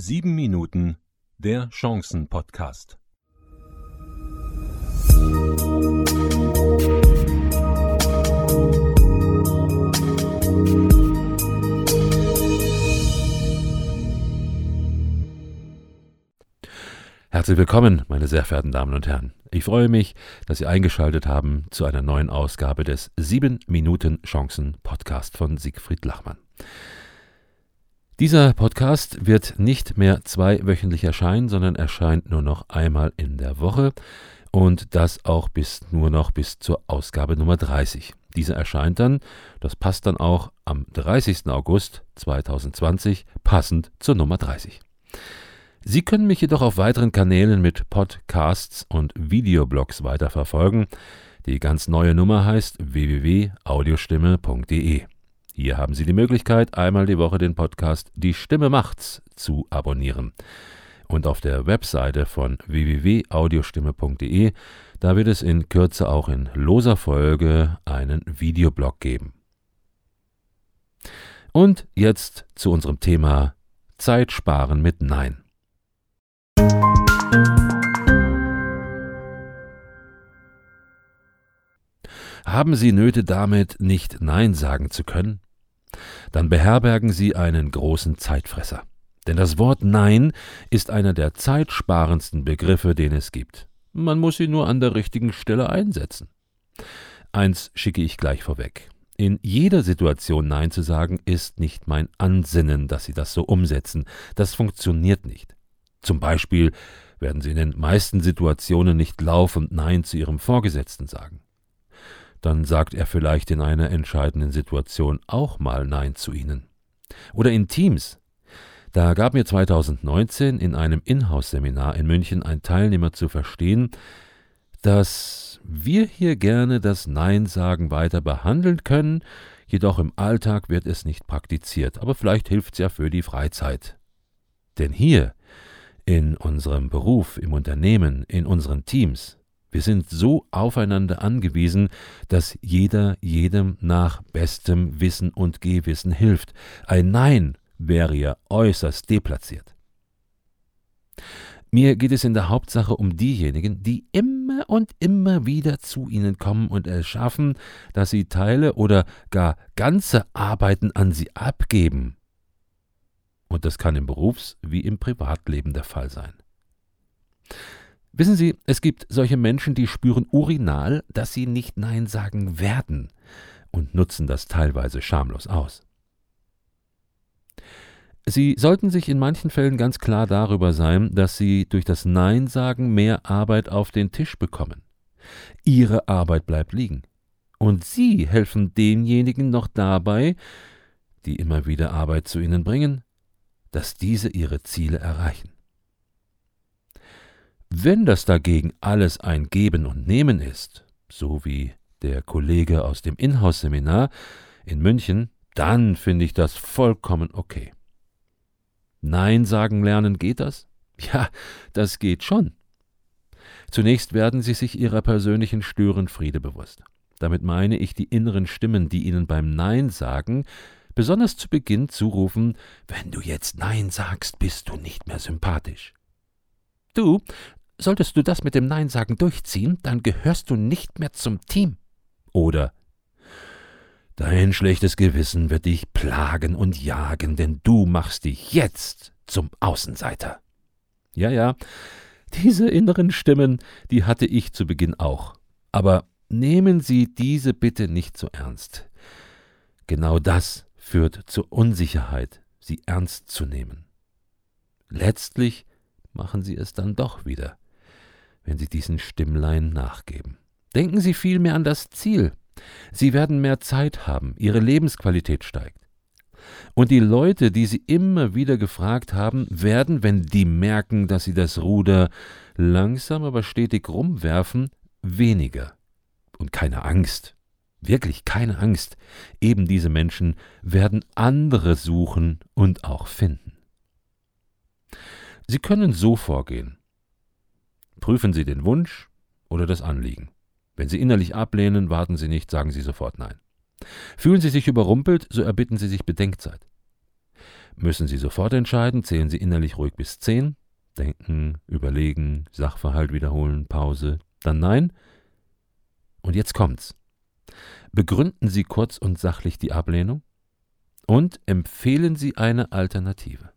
Sieben Minuten der Chancen-Podcast. Herzlich willkommen, meine sehr verehrten Damen und Herren. Ich freue mich, dass Sie eingeschaltet haben zu einer neuen Ausgabe des 7 Minuten Chancen Podcast von Siegfried Lachmann. Dieser Podcast wird nicht mehr zweiwöchentlich erscheinen, sondern erscheint nur noch einmal in der Woche und das auch bis nur noch bis zur Ausgabe Nummer 30. Diese erscheint dann, das passt dann auch am 30. August 2020, passend zur Nummer 30. Sie können mich jedoch auf weiteren Kanälen mit Podcasts und Videoblogs weiterverfolgen. Die ganz neue Nummer heißt www.audiostimme.de. Hier haben Sie die Möglichkeit, einmal die Woche den Podcast Die Stimme macht's zu abonnieren. Und auf der Webseite von www.audiostimme.de, da wird es in Kürze auch in loser Folge einen Videoblog geben. Und jetzt zu unserem Thema Zeit sparen mit Nein. Haben Sie Nöte damit, nicht Nein sagen zu können? Dann beherbergen sie einen großen Zeitfresser. Denn das Wort Nein ist einer der zeitsparendsten Begriffe, den es gibt. Man muss ihn nur an der richtigen Stelle einsetzen. Eins schicke ich gleich vorweg. In jeder Situation Nein zu sagen, ist nicht mein Ansinnen, dass Sie das so umsetzen. Das funktioniert nicht. Zum Beispiel werden Sie in den meisten Situationen nicht laufend Nein zu Ihrem Vorgesetzten sagen dann sagt er vielleicht in einer entscheidenden Situation auch mal Nein zu Ihnen. Oder in Teams. Da gab mir 2019 in einem Inhouse-Seminar in München ein Teilnehmer zu verstehen, dass wir hier gerne das Nein-Sagen weiter behandeln können, jedoch im Alltag wird es nicht praktiziert, aber vielleicht hilft es ja für die Freizeit. Denn hier, in unserem Beruf, im Unternehmen, in unseren Teams, wir sind so aufeinander angewiesen, dass jeder jedem nach bestem Wissen und Gewissen hilft. Ein Nein wäre ja äußerst deplatziert. Mir geht es in der Hauptsache um diejenigen, die immer und immer wieder zu Ihnen kommen und es schaffen, dass Sie Teile oder gar ganze Arbeiten an Sie abgeben. Und das kann im Berufs- wie im Privatleben der Fall sein. Wissen Sie, es gibt solche Menschen, die spüren urinal, dass sie nicht Nein sagen werden und nutzen das teilweise schamlos aus. Sie sollten sich in manchen Fällen ganz klar darüber sein, dass Sie durch das Nein sagen mehr Arbeit auf den Tisch bekommen. Ihre Arbeit bleibt liegen. Und Sie helfen denjenigen noch dabei, die immer wieder Arbeit zu Ihnen bringen, dass diese ihre Ziele erreichen. Wenn das dagegen alles ein Geben und Nehmen ist, so wie der Kollege aus dem Inhouse-Seminar in München, dann finde ich das vollkommen okay. Nein sagen lernen geht das? Ja, das geht schon. Zunächst werden Sie sich Ihrer persönlichen Störenfriede bewusst. Damit meine ich die inneren Stimmen, die Ihnen beim Nein sagen, besonders zu Beginn zurufen, wenn du jetzt Nein sagst, bist du nicht mehr sympathisch. Du, Solltest du das mit dem Nein sagen durchziehen, dann gehörst du nicht mehr zum Team. Oder Dein schlechtes Gewissen wird dich plagen und jagen, denn du machst dich jetzt zum Außenseiter. Ja, ja, diese inneren Stimmen, die hatte ich zu Beginn auch. Aber nehmen Sie diese bitte nicht so ernst. Genau das führt zur Unsicherheit, sie ernst zu nehmen. Letztlich machen Sie es dann doch wieder wenn Sie diesen Stimmlein nachgeben. Denken Sie vielmehr an das Ziel. Sie werden mehr Zeit haben, Ihre Lebensqualität steigt. Und die Leute, die Sie immer wieder gefragt haben, werden, wenn die merken, dass Sie das Ruder langsam aber stetig rumwerfen, weniger. Und keine Angst, wirklich keine Angst, eben diese Menschen werden andere suchen und auch finden. Sie können so vorgehen. Prüfen Sie den Wunsch oder das Anliegen. Wenn Sie innerlich ablehnen, warten Sie nicht, sagen Sie sofort Nein. Fühlen Sie sich überrumpelt, so erbitten Sie sich Bedenkzeit. Müssen Sie sofort entscheiden, zählen Sie innerlich ruhig bis zehn, denken, überlegen, Sachverhalt wiederholen, Pause, dann nein. Und jetzt kommt's. Begründen Sie kurz und sachlich die Ablehnung und empfehlen Sie eine Alternative.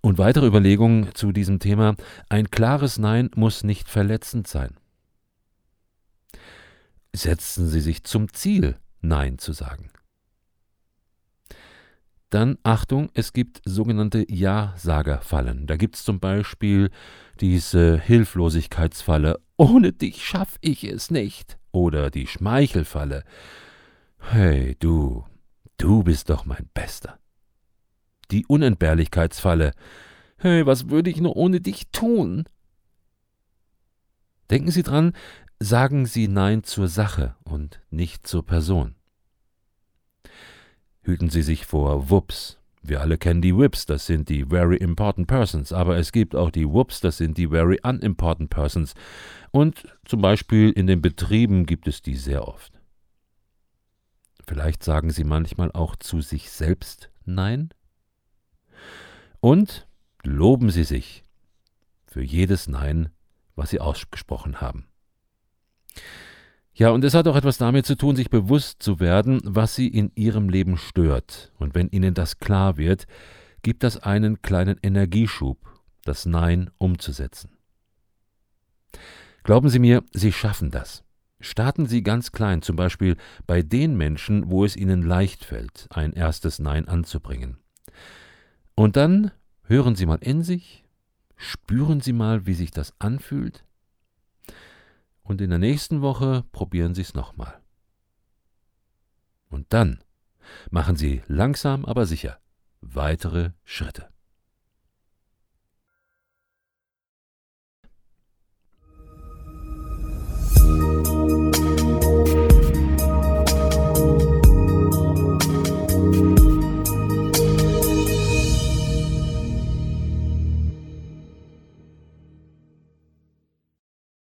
Und weitere Überlegungen zu diesem Thema. Ein klares Nein muss nicht verletzend sein. Setzen Sie sich zum Ziel, Nein zu sagen. Dann Achtung, es gibt sogenannte Ja-Sager-Fallen. Da gibt es zum Beispiel diese Hilflosigkeitsfalle, ohne dich schaff ich es nicht. Oder die Schmeichelfalle. Hey, du, du bist doch mein Bester. Die Unentbehrlichkeitsfalle. Hey, was würde ich nur ohne dich tun? Denken Sie dran, sagen Sie Nein zur Sache und nicht zur Person. Hüten Sie sich vor Wups. Wir alle kennen die Whips, das sind die Very Important Persons, aber es gibt auch die Whoops, das sind die Very Unimportant Persons. Und zum Beispiel in den Betrieben gibt es die sehr oft. Vielleicht sagen Sie manchmal auch zu sich selbst Nein? Und loben Sie sich für jedes Nein, was Sie ausgesprochen haben. Ja, und es hat auch etwas damit zu tun, sich bewusst zu werden, was Sie in Ihrem Leben stört. Und wenn Ihnen das klar wird, gibt das einen kleinen Energieschub, das Nein umzusetzen. Glauben Sie mir, Sie schaffen das. Starten Sie ganz klein, zum Beispiel bei den Menschen, wo es Ihnen leicht fällt, ein erstes Nein anzubringen. Und dann hören Sie mal in sich, spüren Sie mal, wie sich das anfühlt. Und in der nächsten Woche probieren Sie es nochmal. Und dann machen Sie langsam aber sicher weitere Schritte.